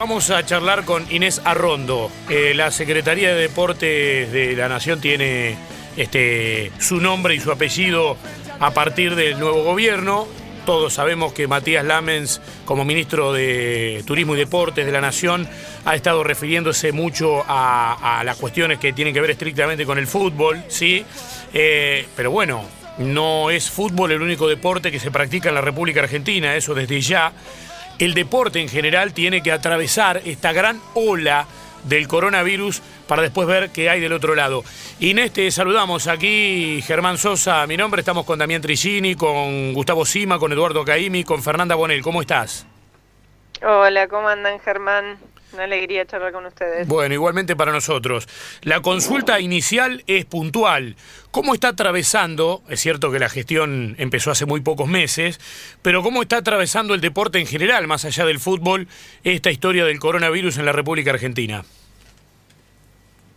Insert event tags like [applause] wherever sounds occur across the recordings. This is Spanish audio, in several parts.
Vamos a charlar con Inés Arrondo. Eh, la Secretaría de Deportes de la Nación tiene este, su nombre y su apellido a partir del nuevo gobierno. Todos sabemos que Matías Lamens, como ministro de Turismo y Deportes de la Nación, ha estado refiriéndose mucho a, las cuestiones que tienen que ver estrictamente con el fútbol, ¿sí? Eh, pero bueno, no es fútbol el único deporte que se practica en la República Argentina, eso desde ya el deporte en general tiene que atravesar esta gran ola del coronavirus para después ver qué hay del otro lado. Inés, te saludamos aquí, Germán Sosa, mi nombre, estamos con Damián Trigini, con Gustavo Sima, con Eduardo Caimi, con Fernanda Bonel, ¿cómo estás? Hola, ¿cómo andan Germán? Una alegría charlar con ustedes. Bueno, igualmente para nosotros. La consulta inicial es puntual. ¿Cómo está atravesando, es cierto que la gestión empezó hace muy pocos meses, pero cómo está atravesando el deporte en general, más allá del fútbol, esta historia del coronavirus en la República Argentina?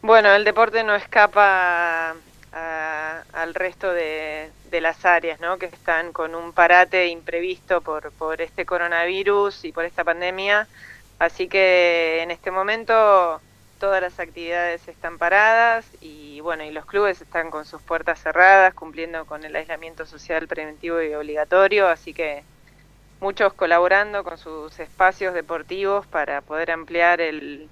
Bueno, el deporte no escapa al resto de, de, las áreas, ¿no? Que están con un parate imprevisto por, por este coronavirus y por esta pandemia Así que en este momento todas las actividades están paradas y bueno, y los clubes están con sus puertas cerradas, cumpliendo con el aislamiento social preventivo y obligatorio, así que muchos colaborando con sus espacios deportivos para poder ampliar el,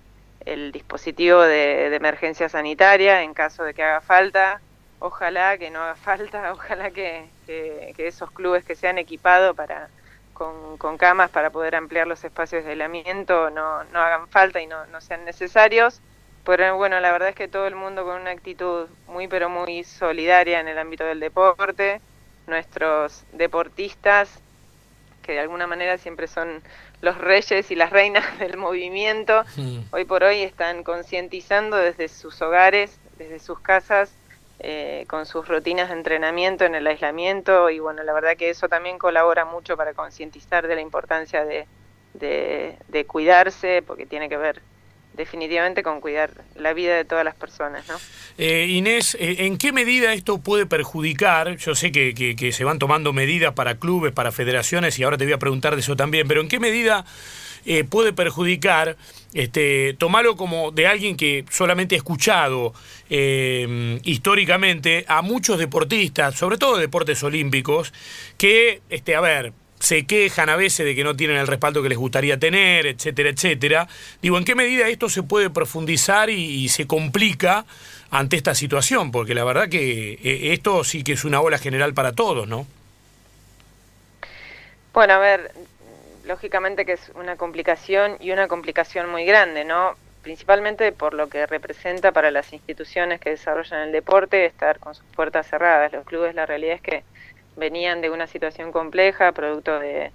dispositivo de, emergencia sanitaria en caso de que haga falta. Ojalá que no haga [laughs] falta, ojalá que, que esos clubes que se han equipado para con, camas para poder ampliar los espacios de aislamiento no, no hagan falta y no, no sean necesarios. Pero bueno, la verdad es que todo el mundo con una actitud muy pero muy solidaria en el ámbito del deporte, nuestros deportistas, que de alguna manera siempre son los reyes y las reinas [laughs] del movimiento, hoy por hoy están concientizando desde sus hogares, desde sus casas, eh, con sus rutinas de entrenamiento en el aislamiento y bueno, la verdad que eso también colabora mucho para concientizar de la importancia de, de, cuidarse, porque tiene que ver definitivamente con cuidar la vida de todas las personas. ¿no? Eh, Inés, eh, ¿en qué medida esto puede perjudicar? Yo sé que, que, se van tomando medidas para clubes, para federaciones, y ahora te voy a preguntar de eso también, pero ¿en qué medida eh, puede perjudicar, este, tomarlo como de alguien que solamente ha escuchado eh, históricamente a muchos deportistas, sobre todo de deportes olímpicos, que, este, a ver, se quejan a veces de que no tienen el respaldo que les gustaría tener, etcétera, etcétera. Digo, ¿en qué medida esto se puede profundizar y, se complica ante esta situación? Porque la verdad que eh, esto sí que es una ola general para todos, ¿no? Bueno, a ver, lógicamente que es una complicación y una complicación muy grande, ¿no? Principalmente por lo que representa para las instituciones que desarrollan el deporte estar con sus puertas cerradas. Los clubes, la realidad es que venían de una situación compleja, producto de,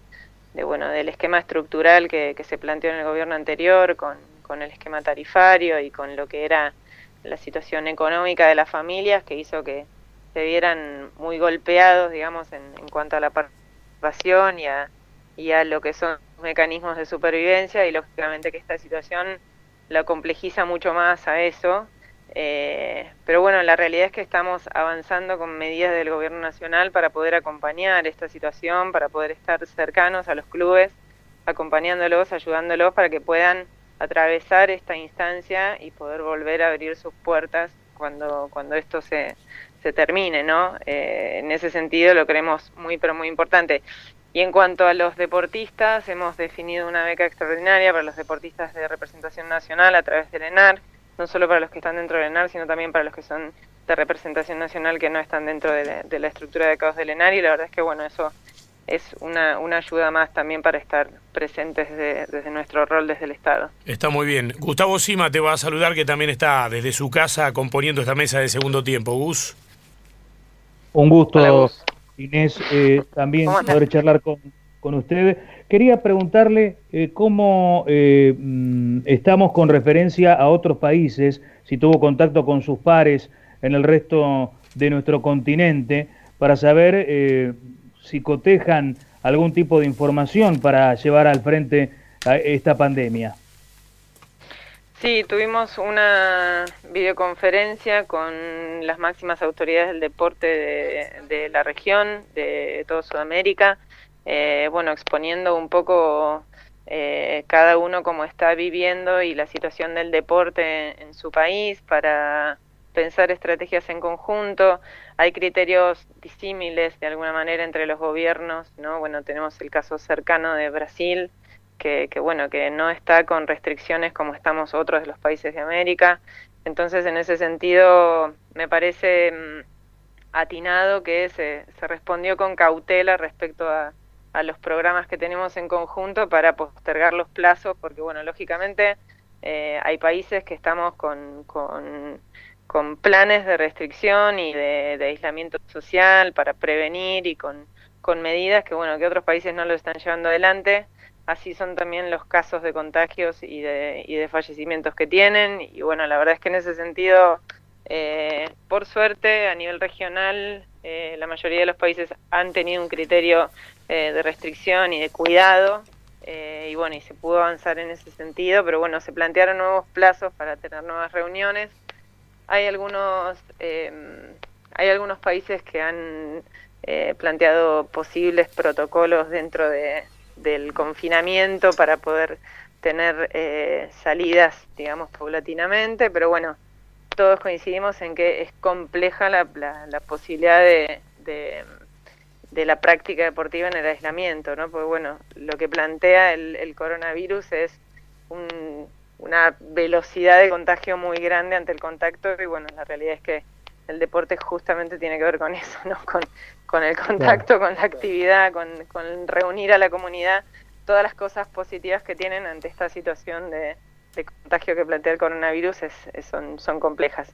bueno, del esquema estructural que, se planteó en el gobierno anterior, con, el esquema tarifario y con lo que era la situación económica de las familias, que hizo que se vieran muy golpeados, digamos, en, en cuanto a la participación y a y a lo que son mecanismos de supervivencia y lógicamente que esta situación la complejiza mucho más a eso. Eh, pero bueno, la realidad es que estamos avanzando con medidas del gobierno nacional para poder acompañar esta situación, para poder estar cercanos a los clubes, acompañándolos, ayudándolos para que puedan atravesar esta instancia y poder volver a abrir sus puertas cuando, cuando esto se, se termine, ¿no? Eh, en ese sentido lo creemos muy, pero muy importante. Y en cuanto a los deportistas, hemos definido una beca extraordinaria para los deportistas de representación nacional a través del ENAR, no solo para los que están dentro del ENAR, sino también para los que son de representación nacional que no están dentro de la, estructura de caos del ENAR. Y la verdad es que, bueno, eso es una, una ayuda más también para estar presentes desde, nuestro rol desde el Estado. Está muy bien. Gustavo Sima te va a saludar, que también está desde su casa componiendo esta mesa de segundo tiempo. Gus. Un gusto. Inés, eh, también poder charlar con, con usted. Quería preguntarle eh, cómo eh, mm, estamos con referencia a otros países, si tuvo contacto con sus pares en el resto de nuestro continente, para saber si cotejan algún tipo de información para llevar al frente a esta pandemia. Sí, tuvimos una videoconferencia con las máximas autoridades del deporte de, la región, de toda Sudamérica, eh, bueno, exponiendo un poco eh, cada uno cómo está viviendo y la situación del deporte en, su país para pensar estrategias en conjunto. Hay criterios disímiles de alguna manera entre los gobiernos, ¿no? Bueno, tenemos el caso cercano de Brasil, que, que, bueno, que no está con restricciones como estamos otros de los países de América. Entonces, en ese sentido, me parece mm, atinado que se, se respondió con cautela respecto a, los programas que tenemos en conjunto para postergar los plazos, porque bueno, lógicamente eh, hay países que estamos con, con, planes de restricción y de, aislamiento social para prevenir y con, con medidas que bueno, que otros países no lo están llevando adelante. Así son también los casos de contagios y de, y de fallecimientos que tienen. Y bueno, la verdad es que en ese sentido, eh, por suerte, a nivel regional, eh, la mayoría de los países han tenido un criterio eh, de restricción y de cuidado eh, y bueno, y se pudo avanzar en ese sentido, pero bueno, se plantearon nuevos plazos para tener nuevas reuniones. Hay algunos, hay algunos países que han planteado posibles protocolos dentro de, del confinamiento para poder tener salidas, digamos, paulatinamente, pero bueno, todos coincidimos en que es compleja la, la, posibilidad de, de, la práctica deportiva en el aislamiento, ¿no? Porque bueno, lo que plantea el, el coronavirus es una velocidad de contagio muy grande ante el contacto y bueno, la realidad es que el deporte justamente tiene que ver con eso, ¿no? [laughs] Con, con el contacto, con la actividad, con, con reunir a la comunidad, todas las cosas positivas que tienen ante esta situación de, de contagio que plantea el coronavirus es, son, son complejas.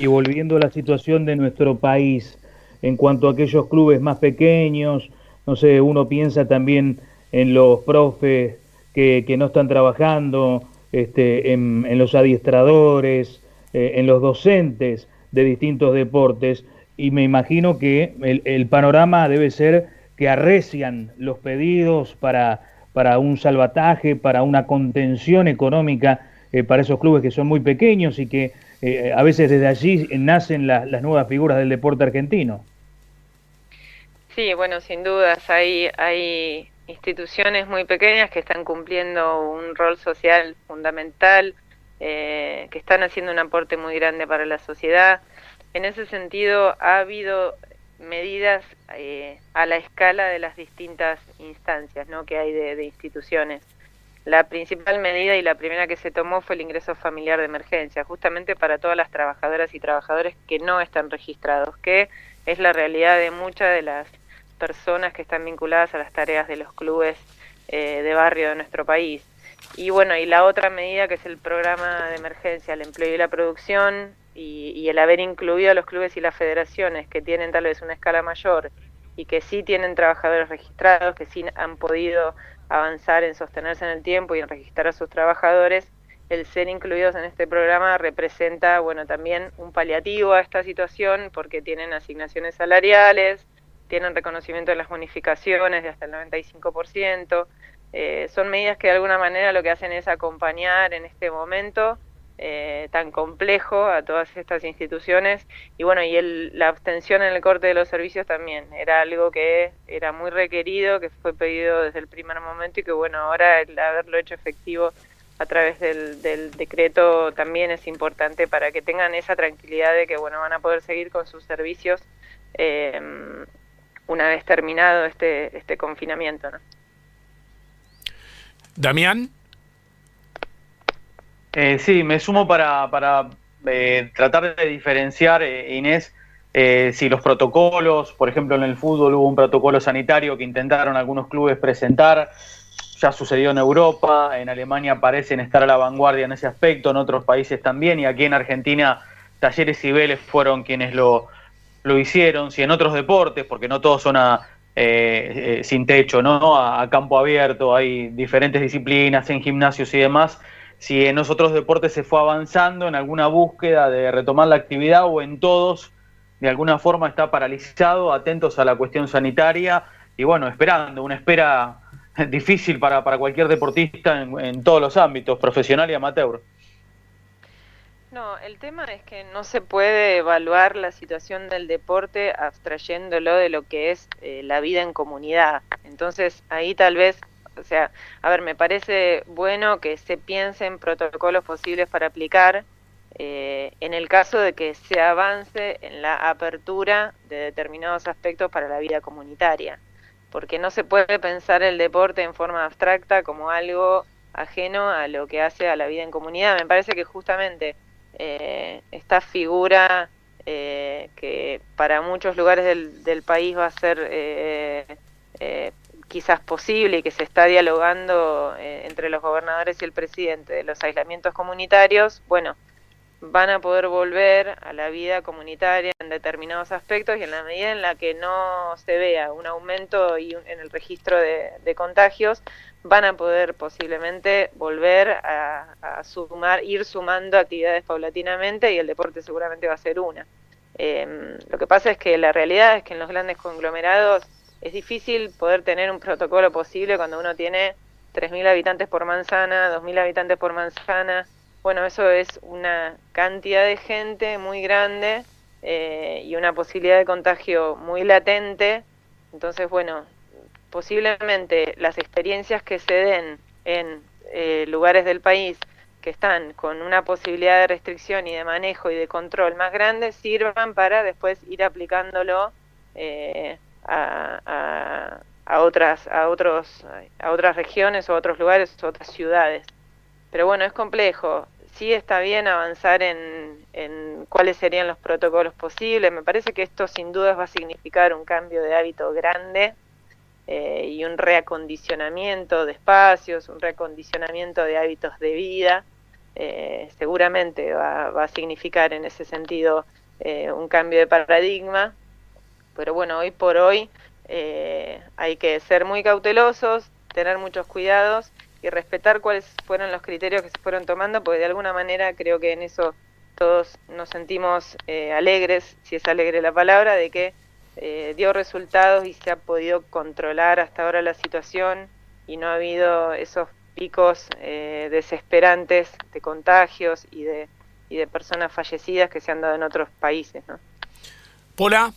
Y volviendo a la situación de nuestro país, en cuanto a aquellos clubes más pequeños, no sé, uno piensa también en los profes que, que no están trabajando, este, en, en los adiestradores, eh, en los docentes de distintos deportes, y me imagino que el, panorama debe ser que arrecian los pedidos para para un salvataje, para una contención económica eh, para esos clubes que son muy pequeños y que eh, a veces desde allí nacen las nuevas figuras del deporte argentino. Sí, bueno, sin dudas, hay, hay instituciones muy pequeñas que están cumpliendo un rol social fundamental, eh, que están haciendo un aporte muy grande para la sociedad. En ese sentido, ha habido medidas eh, a la escala de las distintas instancias ¿no? que hay de, instituciones. La principal medida y la primera que se tomó fue el ingreso familiar de emergencia, justamente para todas las trabajadoras y trabajadores que no están registrados, que es la realidad de muchas de las personas que están vinculadas a las tareas de los clubes eh, de barrio de nuestro país. Y bueno, y la otra medida que es el programa de emergencia, el empleo y la producción, y, el haber incluido a los clubes y las federaciones que tienen tal vez una escala mayor y que sí tienen trabajadores registrados, que sí han podido avanzar en sostenerse en el tiempo y en registrar a sus trabajadores, el ser incluidos en este programa representa, bueno, también un paliativo a esta situación porque tienen asignaciones salariales, tienen reconocimiento de las bonificaciones de hasta el 95%, eh, son medidas que de alguna manera lo que hacen es acompañar en este momento eh, tan complejo a todas estas instituciones y bueno y el, la abstención en el corte de los servicios también era algo que era muy requerido que fue pedido desde el primer momento y que bueno ahora el haberlo hecho efectivo a través del, del decreto también es importante para que tengan esa tranquilidad de que bueno van a poder seguir con sus servicios eh, una vez terminado este este confinamiento ¿no? Damián eh, sí, me sumo para, para eh, tratar de diferenciar, eh, Inés, si los protocolos, por ejemplo en el fútbol hubo un protocolo sanitario que intentaron algunos clubes presentar, ya sucedió en Europa, en Alemania parecen estar a la vanguardia en ese aspecto, en otros países también, y aquí en Argentina Talleres y Vélez fueron quienes lo, lo hicieron, si en otros deportes, porque no todos son a, sin techo, ¿no? a campo abierto, hay diferentes disciplinas en gimnasios y demás, si en otros deportes se fue avanzando en alguna búsqueda de retomar la actividad o en todos de alguna forma está paralizado, atentos a la cuestión sanitaria y bueno, esperando, una espera [laughs] difícil para, para cualquier deportista en todos los ámbitos, profesional y amateur. No, el tema es que no se puede evaluar la situación del deporte abstrayéndolo de lo que es eh, la vida en comunidad. Entonces ahí tal vez O sea, a ver, me parece bueno que se piensen protocolos posibles para aplicar eh, en el caso de que se avance en la apertura de determinados aspectos para la vida comunitaria, porque no se puede pensar el deporte en forma abstracta como algo ajeno a lo que hace a la vida en comunidad. Me parece que justamente eh, esta figura eh, que para muchos lugares del, país va a ser eh, quizás posible y que se está dialogando entre los gobernadores y el presidente de los aislamientos comunitarios, bueno, van a poder volver a la vida comunitaria en determinados aspectos y en la medida en la que no se vea un aumento y en el registro de, contagios, van a poder posiblemente volver a, sumar, ir sumando actividades paulatinamente y el deporte seguramente va a ser una. Em, lo que pasa es que la realidad es que en los grandes conglomerados es difícil poder tener un protocolo posible cuando uno tiene 3.000 habitantes por manzana, 2.000 habitantes por manzana, bueno, eso es una cantidad de gente muy grande eh, y una posibilidad de contagio muy latente. Entonces, bueno, posiblemente las experiencias que se den en eh, lugares del país que están con una posibilidad de restricción y de manejo y de control más grande sirvan para después ir aplicándolo eh, a, a, otras a otros a otras regiones o a otros lugares o otras ciudades pero bueno es complejo sí está bien avanzar en, cuáles serían los protocolos posibles. Me parece que esto sin dudas va a significar un cambio de hábito grande eh, y un reacondicionamiento de espacios, un reacondicionamiento de hábitos de vida. Eh, seguramente va, a significar en ese sentido eh, un cambio de paradigma. Pero bueno, hoy por hoy hay que ser muy cautelosos, tener muchos cuidados y respetar cuáles fueron los criterios que se fueron tomando, porque de alguna manera creo que en eso todos nos sentimos eh, alegres, si es alegre la palabra, de que eh, dio resultados y se ha podido controlar hasta ahora la situación y no ha habido esos picos eh, desesperantes de contagios y de, y de personas fallecidas que se han dado en otros países. ¿no? Pola.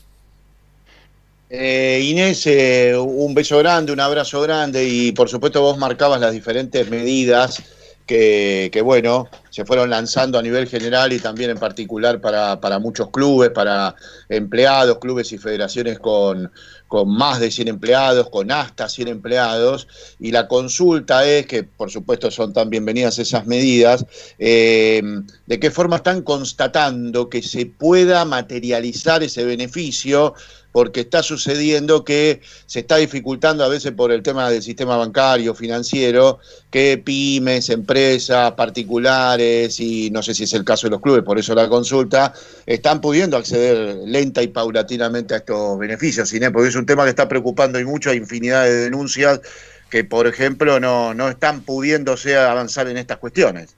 Eh, Inés, eh, un beso grande, un abrazo grande y por supuesto vos marcabas las diferentes medidas que, bueno, se fueron lanzando a nivel general y también en particular para, para muchos clubes, para empleados, clubes y federaciones con, con más de 100 empleados, con hasta 100 empleados, y la consulta es, que por supuesto son tan bienvenidas esas medidas, eh, de qué forma están constatando que se pueda materializar ese beneficio porque está sucediendo que se está dificultando a veces por el tema del sistema bancario, financiero, que pymes, empresas, particulares y no sé si es el caso de los clubes, por eso la consulta, están pudiendo acceder lenta y paulatinamente a estos beneficios, porque es un tema que está preocupando y mucho, hay infinidad de denuncias que, por ejemplo, no, no están pudiéndose avanzar en estas cuestiones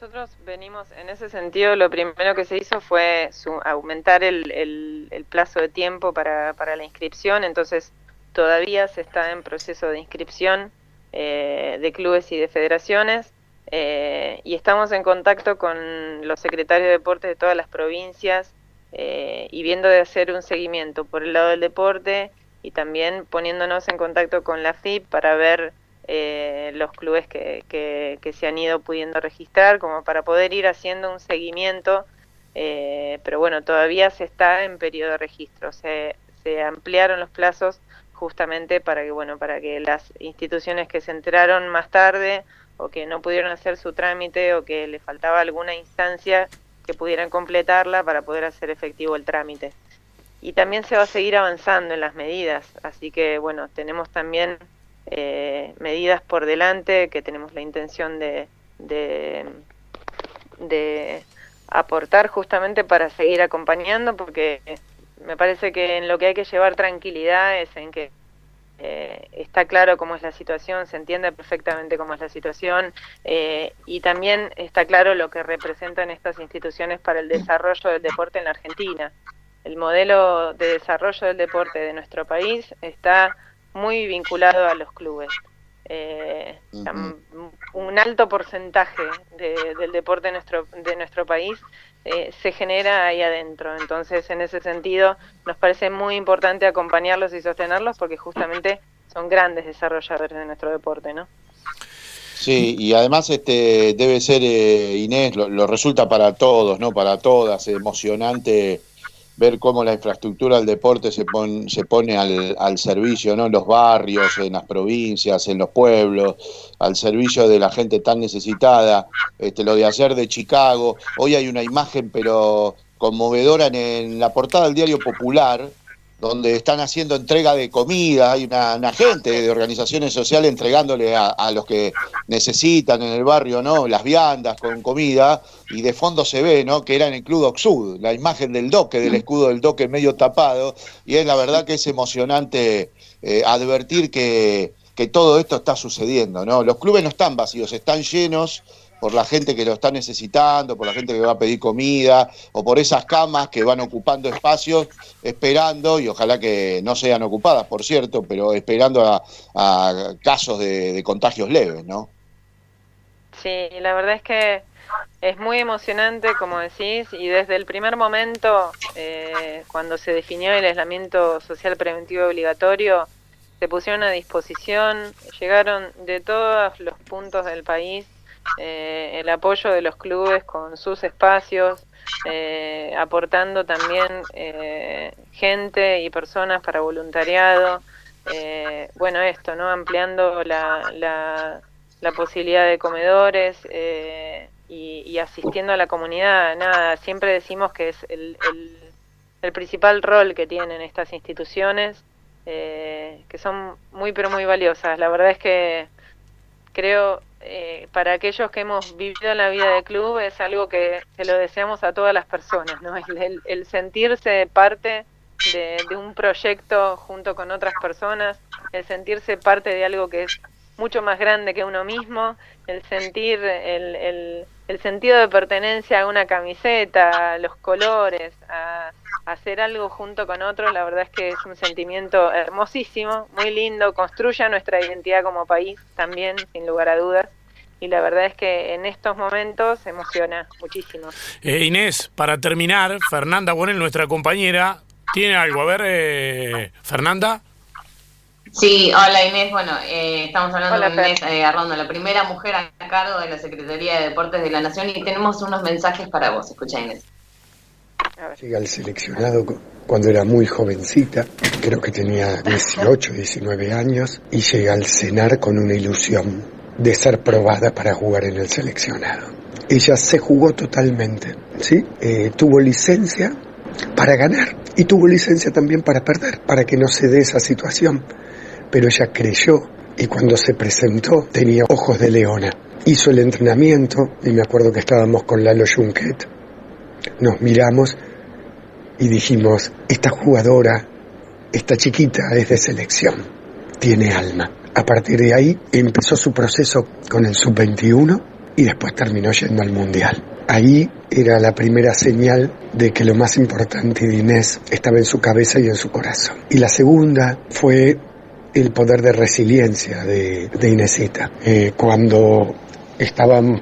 nosotros venimos en ese sentido, lo primero que se hizo fue aumentar el, plazo de tiempo para, la inscripción, entonces todavía se está en proceso de inscripción eh, de clubes y de federaciones eh, y estamos en contacto con los secretarios de deporte de todas las provincias eh, y viendo de hacer un seguimiento por el lado del deporte y también poniéndonos en contacto con la FIP para ver eh, los clubes que, que, se han ido pudiendo registrar, como para poder ir haciendo un seguimiento, eh, pero bueno, todavía se está en periodo de registro, se, se ampliaron los plazos justamente para que, bueno, para que las instituciones que se enteraron más tarde o que no pudieron hacer su trámite o que le faltaba alguna instancia que pudieran completarla para poder hacer efectivo el trámite. Y también se va a seguir avanzando en las medidas, así que bueno, tenemos también eh, medidas por delante que tenemos la intención de, de, aportar justamente para seguir acompañando, porque me parece que en lo que hay que llevar tranquilidad es en que eh, está claro cómo es la situación, se entiende perfectamente cómo es la situación eh, y también está claro lo que representan estas instituciones para el desarrollo del deporte en la Argentina. El modelo de desarrollo del deporte de nuestro país está muy vinculado a los clubes. Eh, un alto porcentaje del deporte de nuestro, de nuestro país eh, se genera ahí adentro. Entonces, en ese sentido, nos parece muy importante acompañarlos y sostenerlos porque justamente son grandes desarrolladores de nuestro deporte, ¿no? Sí, y además este debe ser, eh, Inés, lo, resulta para todos, ¿no? Para todas, emocionante ver cómo la infraestructura del deporte se, se pone al, al, servicio, ¿no? En los barrios, en las provincias, en los pueblos, al servicio de la gente tan necesitada. Este, lo de ayer de Chicago, hoy hay una imagen, pero conmovedora en la portada del diario Popular, donde están haciendo entrega de comida, hay una, gente de organizaciones sociales entregándole a, los que necesitan en el barrio, ¿no? Las viandas con comida, y de fondo se ve, ¿no? Que era en el Club Oxud, la imagen del doque, del escudo del doque medio tapado, y es la verdad que es emocionante eh, advertir que, que todo esto está sucediendo, ¿no? Los clubes no están vacíos, están llenos por la gente que lo está necesitando, por la gente que va a pedir comida, o por esas camas que van ocupando espacios, esperando, y ojalá que no sean ocupadas, por cierto, pero esperando a, casos de, contagios leves, ¿no? Sí, la verdad es que es muy emocionante, como decís, y desde el primer momento, eh, cuando se definió el aislamiento social preventivo obligatorio, se pusieron a disposición, llegaron de todos los puntos del país eh, el apoyo de los clubes con sus espacios, eh, aportando también eh, gente y personas para voluntariado. bueno, esto, ¿no? Ampliando la, la, posibilidad de comedores y, asistiendo a la comunidad. Nada, siempre decimos que es el, el, principal rol que tienen estas instituciones, que son muy, pero muy valiosas. La verdad es que creo eh, para aquellos que hemos vivido la vida de club es algo que se lo deseamos a todas las personas, ¿no? [laughs] El, sentirse parte de, un proyecto junto con otras personas, el sentirse parte de algo que es mucho más grande que uno mismo, el sentir el, el, sentido de pertenencia a una camiseta, a los colores, a, hacer algo junto con otros, la verdad es que es un sentimiento hermosísimo, muy lindo, construye nuestra identidad como país también, sin lugar a dudas. Y la verdad es que en estos momentos emociona muchísimo. Eh, Inés, para terminar, Fernanda Bonel, nuestra compañera, tiene algo. A ver, eh, Fernanda. Sí, hola Inés. Bueno, eh, estamos hablando de Inés Arrondo, la primera mujer a cargo de la Secretaría de Deportes de la Nación y tenemos unos mensajes para vos. Escucha Inés. Llega al seleccionado cuando era muy jovencita, creo que tenía 18, 19 años, y llega al cenar con una ilusión de ser probada para jugar en el seleccionado. Ella se jugó totalmente, ¿sí? Eh, tuvo licencia para ganar y tuvo licencia también para perder, para que no se dé esa situación. Pero ella creyó y cuando se presentó tenía ojos de leona. Hizo el entrenamiento y me acuerdo que estábamos con Lalo Junquet. Nos miramos y dijimos, esta jugadora, esta chiquita es de selección, tiene alma. A partir de ahí empezó su proceso con el sub-21 y después terminó yendo al Mundial. Ahí era la primera señal de que lo más importante de Inés estaba en su cabeza y en su corazón. Y la segunda fue el poder de resiliencia de, de Inesita. Eh, cuando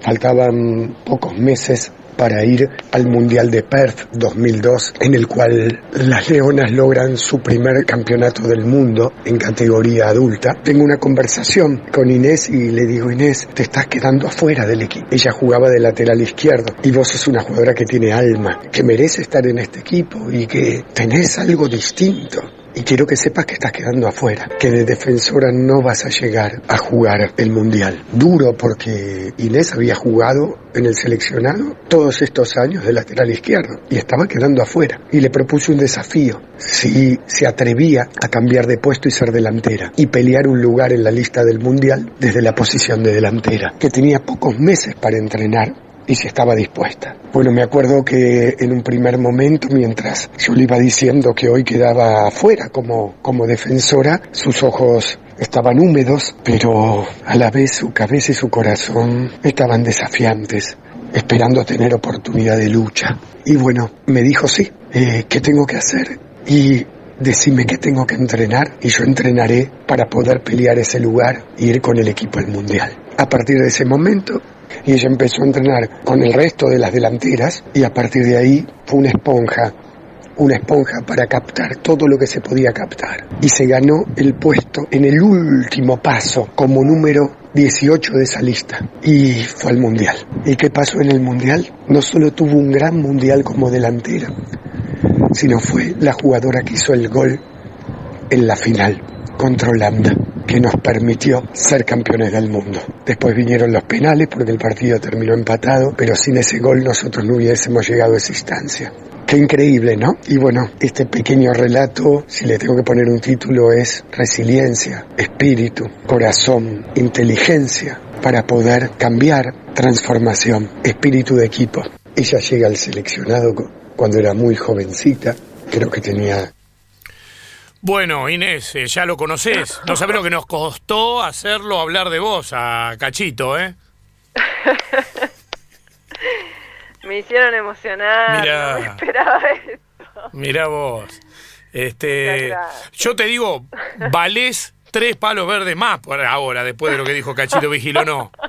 faltaban pocos meses para ir al Mundial de Perth 2002, en el cual las Leonas logran su primer campeonato del mundo en categoría adulta. Tengo una conversación con Inés y le digo, Inés, te estás quedando afuera del equipo. Ella jugaba de lateral izquierdo y vos sos una jugadora que tiene alma, que merece estar en este equipo y que tenés algo distinto y quiero que sepas que estás quedando afuera, que de defensora no vas a llegar a jugar el mundial. Duro porque Inés había jugado en el seleccionado todos estos años de lateral izquierdo y estaba quedando afuera. Y le propuse un desafío, si se atrevía a cambiar de puesto y ser delantera y pelear un lugar en la lista del mundial desde la posición de delantera, que tenía pocos meses para entrenar y si estaba dispuesta. Bueno, me acuerdo que en un primer momento, mientras yo le iba diciendo que hoy quedaba afuera como, como defensora, sus ojos estaban húmedos, pero a la vez su cabeza y su corazón estaban desafiantes, esperando tener oportunidad de lucha. Y bueno, me dijo sí, eh, ¿qué tengo que hacer? Y decime qué tengo que entrenar y yo entrenaré para poder pelear ese lugar y ir con el equipo al mundial. A partir de ese momento y ella empezó a entrenar con el resto de las delanteras y a partir de ahí fue una esponja una esponja para captar todo lo que se podía captar. Y se ganó el puesto en el último paso como número 18 de esa lista y fue al Mundial. ¿Y qué pasó en el Mundial? No solo tuvo un gran Mundial como delantera, sino fue la jugadora que hizo el gol en la final contra Holanda que nos permitió ser campeones del mundo. Después vinieron los penales porque el partido terminó empatado, pero sin ese gol nosotros no hubiésemos llegado a esa instancia. Qué increíble, ¿no? Y bueno, este pequeño relato, si le tengo que poner un título, es resiliencia, espíritu, corazón, inteligencia para poder cambiar, transformación, espíritu de equipo. Ella llega al seleccionado cuando era muy jovencita, creo que tenía bueno, Inés, eh, ya lo conoces. No sabes lo que nos costó hacerlo hablar de vos a Cachito, ¿eh? [laughs] Me hicieron emocionar. Mirá, no esperaba esto. Mirá vos. Este, yo te digo, valés tres palos verdes más por ahora, después de lo que dijo Cachito Vigilo, no. [laughs]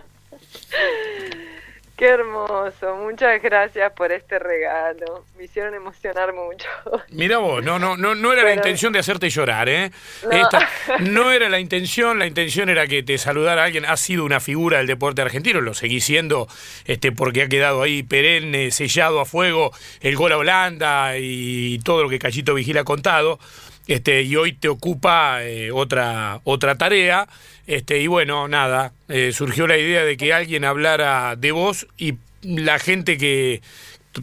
Qué hermoso, muchas gracias por este regalo. Me hicieron emocionar mucho. [laughs] Mira vos, no, no, no, no era la intención de hacerte llorar, ¿eh? No. Esta, [laughs] no era la intención, la intención era que te saludara alguien. Ha sido una figura del deporte argentino, lo seguí siendo, este, porque ha quedado ahí perenne, sellado a fuego, el gol a Holanda y todo lo que Cachito Vigila ha contado. Este, y hoy te ocupa eh, otra, otra tarea. Este, y bueno, nada, eh, surgió la idea de que alguien hablara de vos y la gente que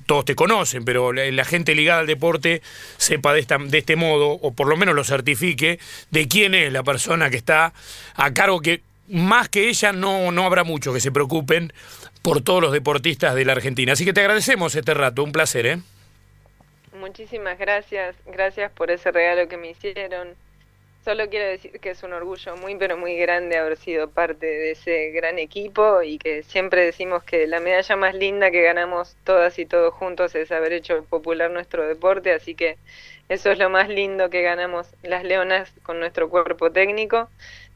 todos te conocen, pero la, gente ligada al deporte sepa de, esta, de este modo, o por lo menos lo certifique, de quién es la persona que está a cargo que más que ella no, no habrá mucho que se preocupen por todos los deportistas de la Argentina. Así que te agradecemos este rato, un placer, ¿eh? Muchísimas gracias, gracias por ese regalo que me hicieron. Solo quiero decir que es un orgullo muy, pero muy grande haber sido parte de ese gran equipo y que siempre decimos que la medalla más linda que ganamos todas y todos juntos es haber hecho popular nuestro deporte, así que eso es lo más lindo que ganamos las leonas con nuestro cuerpo técnico.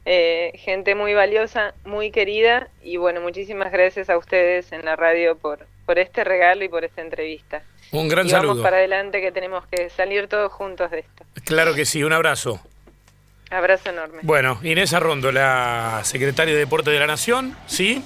Eh, gente muy valiosa, muy querida y bueno, muchísimas gracias a ustedes en la radio por, por este regalo y por esta entrevista. Un gran y saludo. Vamos para adelante que tenemos que salir todos juntos de esto. Claro que sí, un abrazo. Abrazo enorme. Bueno, Inés Arrondo, la secretaria de Deporte de la Nación, ¿sí?